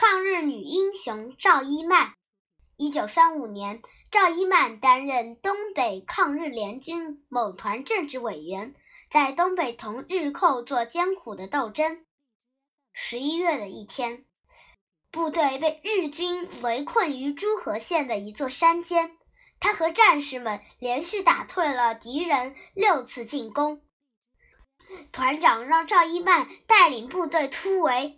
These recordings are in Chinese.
抗日女英雄赵一曼。一九三五年，赵一曼担任东北抗日联军某团政治委员，在东北同日寇做艰苦的斗争。十一月的一天，部队被日军围困于诸河县的一座山间，他和战士们连续打退了敌人六次进攻。团长让赵一曼带领部队突围，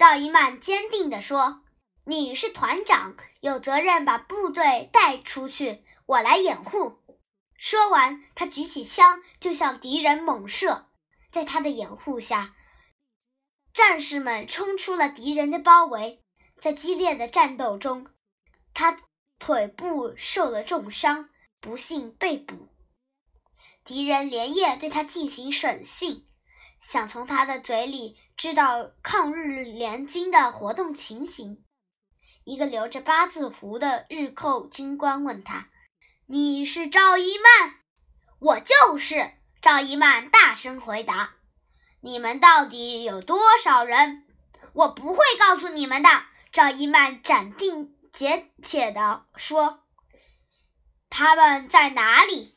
赵一曼坚定地说：“你是团长，有责任把部队带出去，我来掩护。”说完，他举起枪就向敌人猛射。在他的掩护下，战士们冲出了敌人的包围。在激烈的战斗中，他腿部受了重伤，不幸被捕。敌人连夜对他进行审讯，想从他的嘴里知道抗日联军的活动情形。一个留着八字胡的日寇军官问他：“你是赵一曼？”“我就是。”赵一曼大声回答。“你们到底有多少人？”“我不会告诉你们的。”赵一曼斩钉截铁地说。“他们在哪里？”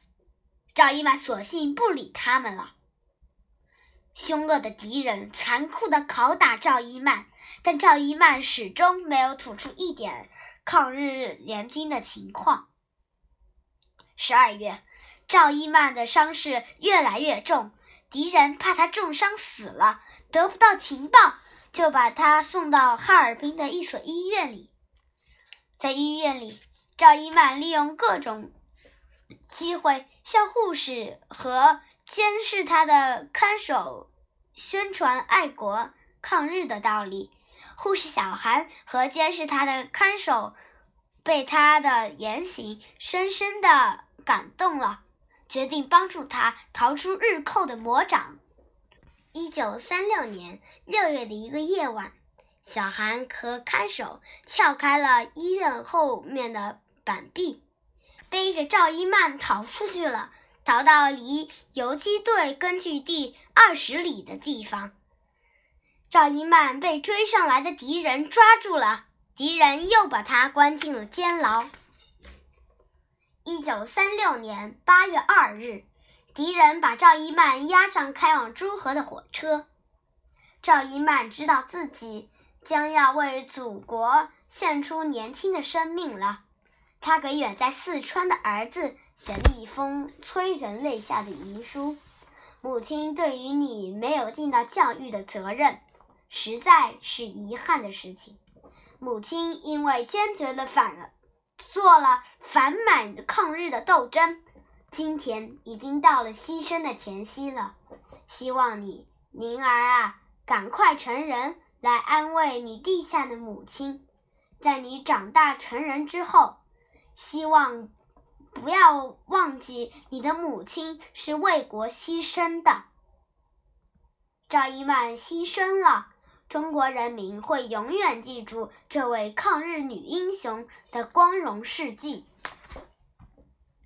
赵一曼索性不理他们了。凶恶的敌人残酷地拷打赵一曼，但赵一曼始终没有吐出一点抗日联军的情况。十二月，赵一曼的伤势越来越重，敌人怕他重伤死了，得不到情报，就把他送到哈尔滨的一所医院里。在医院里，赵一曼利用各种。机会向护士和监视他的看守宣传爱国抗日的道理。护士小韩和监视他的看守被他的言行深深的感动了，决定帮助他逃出日寇的魔掌。一九三六年六月的一个夜晚，小韩和看守撬开了医院后面的板壁。背着赵一曼逃出去了，逃到离游击队根据地二十里的地方。赵一曼被追上来的敌人抓住了，敌人又把他关进了监牢。一九三六年八月二日，敌人把赵一曼押上开往诸河的火车。赵一曼知道自己将要为祖国献出年轻的生命了。他给远在四川的儿子写了一封催人泪下的遗书：“母亲对于你没有尽到教育的责任，实在是遗憾的事情。母亲因为坚决的反了，做了反满抗日的斗争，今天已经到了牺牲的前夕了。希望你，宁儿啊，赶快成人，来安慰你地下的母亲。在你长大成人之后。”希望不要忘记，你的母亲是为国牺牲的。赵一曼牺牲了，中国人民会永远记住这位抗日女英雄的光荣事迹。